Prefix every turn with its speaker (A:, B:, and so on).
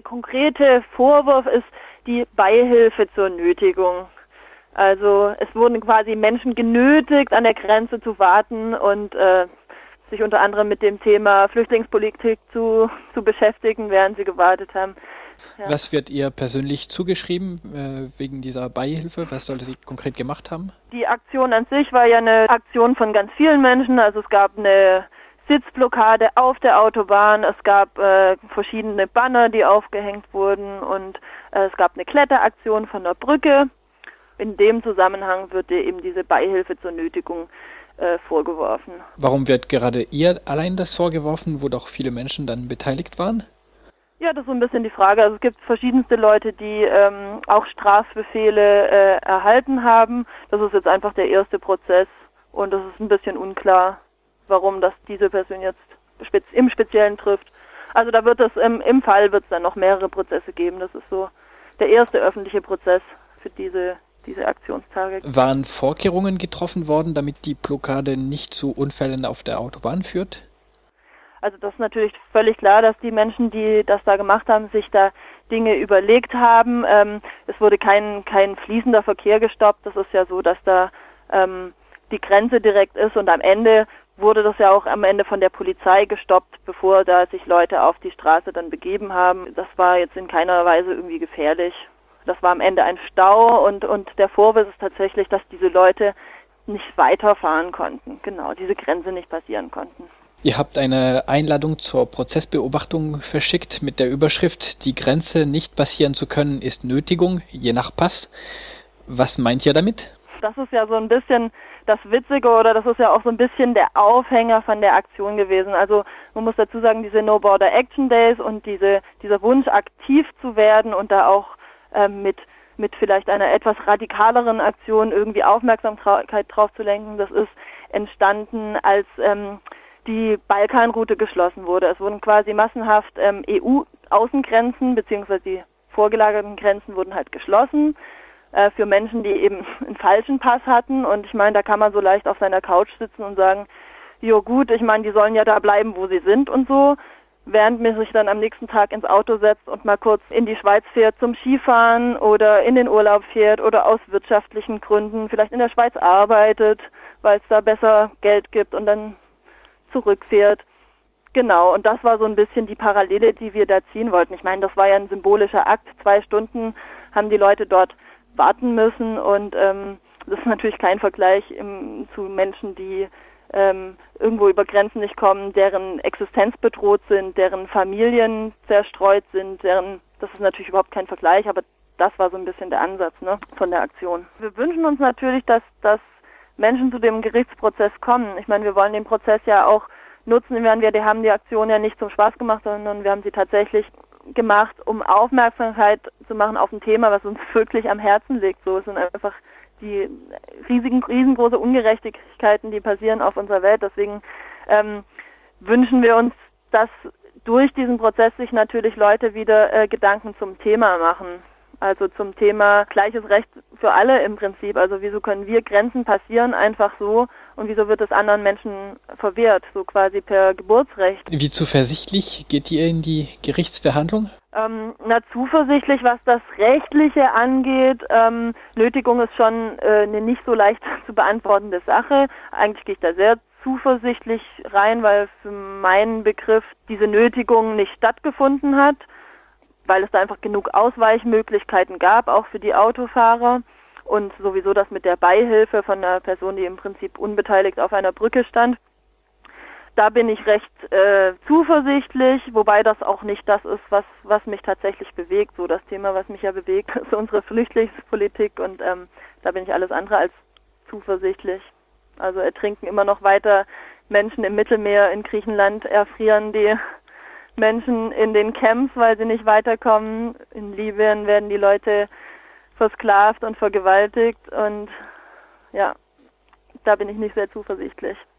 A: der konkrete Vorwurf ist die Beihilfe zur Nötigung. Also es wurden quasi Menschen genötigt, an der Grenze zu warten und äh, sich unter anderem mit dem Thema Flüchtlingspolitik zu, zu beschäftigen, während sie gewartet haben.
B: Ja. Was wird ihr persönlich zugeschrieben äh, wegen dieser Beihilfe? Was sollte sie konkret gemacht haben?
A: Die Aktion an sich war ja eine Aktion von ganz vielen Menschen. Also es gab eine Sitzblockade auf der Autobahn, es gab äh, verschiedene Banner, die aufgehängt wurden und äh, es gab eine Kletteraktion von der Brücke. In dem Zusammenhang wird eben diese Beihilfe zur Nötigung äh, vorgeworfen.
B: Warum wird gerade ihr allein das vorgeworfen, wo doch viele Menschen dann beteiligt waren?
A: Ja, das ist so ein bisschen die Frage. Also es gibt verschiedenste Leute, die ähm, auch Strafbefehle äh, erhalten haben. Das ist jetzt einfach der erste Prozess und es ist ein bisschen unklar, warum das diese Person jetzt spez im Speziellen trifft. Also da wird es im, im Fall wird es dann noch mehrere Prozesse geben. Das ist so der erste öffentliche Prozess für diese diese Aktionstage.
B: Waren Vorkehrungen getroffen worden, damit die Blockade nicht zu Unfällen auf der Autobahn führt?
A: Also das ist natürlich völlig klar, dass die Menschen, die das da gemacht haben, sich da Dinge überlegt haben. Ähm, es wurde kein, kein fließender Verkehr gestoppt. Das ist ja so, dass da ähm, die Grenze direkt ist und am Ende wurde das ja auch am Ende von der Polizei gestoppt, bevor da sich Leute auf die Straße dann begeben haben. Das war jetzt in keiner Weise irgendwie gefährlich. Das war am Ende ein Stau und, und der Vorwurf ist tatsächlich, dass diese Leute nicht weiterfahren konnten. Genau, diese Grenze nicht passieren konnten.
B: Ihr habt eine Einladung zur Prozessbeobachtung verschickt mit der Überschrift Die Grenze nicht passieren zu können ist Nötigung, je nach Pass. Was meint ihr damit?
A: Das ist ja so ein bisschen das Witzige oder das ist ja auch so ein bisschen der Aufhänger von der Aktion gewesen. Also man muss dazu sagen, diese No Border Action Days und diese, dieser Wunsch aktiv zu werden und da auch ähm, mit mit vielleicht einer etwas radikaleren Aktion irgendwie Aufmerksamkeit drauf zu lenken, das ist entstanden, als ähm, die Balkanroute geschlossen wurde. Es wurden quasi massenhaft ähm, EU-Außengrenzen beziehungsweise die vorgelagerten Grenzen wurden halt geschlossen äh, für Menschen, die eben einen falschen Pass hatten. Und ich meine, da kann man so leicht auf seiner Couch sitzen und sagen, jo gut, ich meine, die sollen ja da bleiben, wo sie sind und so. Während man sich dann am nächsten Tag ins Auto setzt und mal kurz in die Schweiz fährt zum Skifahren oder in den Urlaub fährt oder aus wirtschaftlichen Gründen vielleicht in der Schweiz arbeitet, weil es da besser Geld gibt und dann zurückfährt. Genau, und das war so ein bisschen die Parallele, die wir da ziehen wollten. Ich meine, das war ja ein symbolischer Akt. Zwei Stunden haben die Leute dort warten müssen und ähm, das ist natürlich kein Vergleich im, zu Menschen, die ähm, irgendwo über Grenzen nicht kommen, deren Existenz bedroht sind, deren Familien zerstreut sind, deren, das ist natürlich überhaupt kein Vergleich, aber das war so ein bisschen der Ansatz ne, von der Aktion. Wir wünschen uns natürlich, dass, dass Menschen zu dem Gerichtsprozess kommen. Ich meine, wir wollen den Prozess ja auch nutzen. Wir, wir haben die Aktion ja nicht zum Spaß gemacht, sondern wir haben sie tatsächlich gemacht, um Aufmerksamkeit zu machen auf ein Thema, was uns wirklich am Herzen liegt. So es sind einfach die riesigen, riesengroße Ungerechtigkeiten, die passieren auf unserer Welt. Deswegen ähm, wünschen wir uns, dass durch diesen Prozess sich natürlich Leute wieder äh, Gedanken zum Thema machen. Also zum Thema gleiches Recht für alle im Prinzip. Also wieso können wir Grenzen passieren einfach so und wieso wird es anderen Menschen verwehrt, so quasi per Geburtsrecht.
B: Wie zuversichtlich geht ihr in die Gerichtsverhandlung?
A: Ähm, na, zuversichtlich, was das Rechtliche angeht. Ähm, Nötigung ist schon äh, eine nicht so leicht zu beantwortende Sache. Eigentlich gehe ich da sehr zuversichtlich rein, weil für meinen Begriff diese Nötigung nicht stattgefunden hat weil es da einfach genug Ausweichmöglichkeiten gab, auch für die Autofahrer. Und sowieso das mit der Beihilfe von einer Person, die im Prinzip unbeteiligt auf einer Brücke stand. Da bin ich recht äh, zuversichtlich, wobei das auch nicht das ist, was, was mich tatsächlich bewegt. So das Thema, was mich ja bewegt, ist unsere Flüchtlingspolitik und ähm, da bin ich alles andere als zuversichtlich. Also ertrinken immer noch weiter Menschen im Mittelmeer in Griechenland, erfrieren die Menschen in den Camps, weil sie nicht weiterkommen. In Libyen werden die Leute versklavt und vergewaltigt und ja, da bin ich nicht sehr zuversichtlich.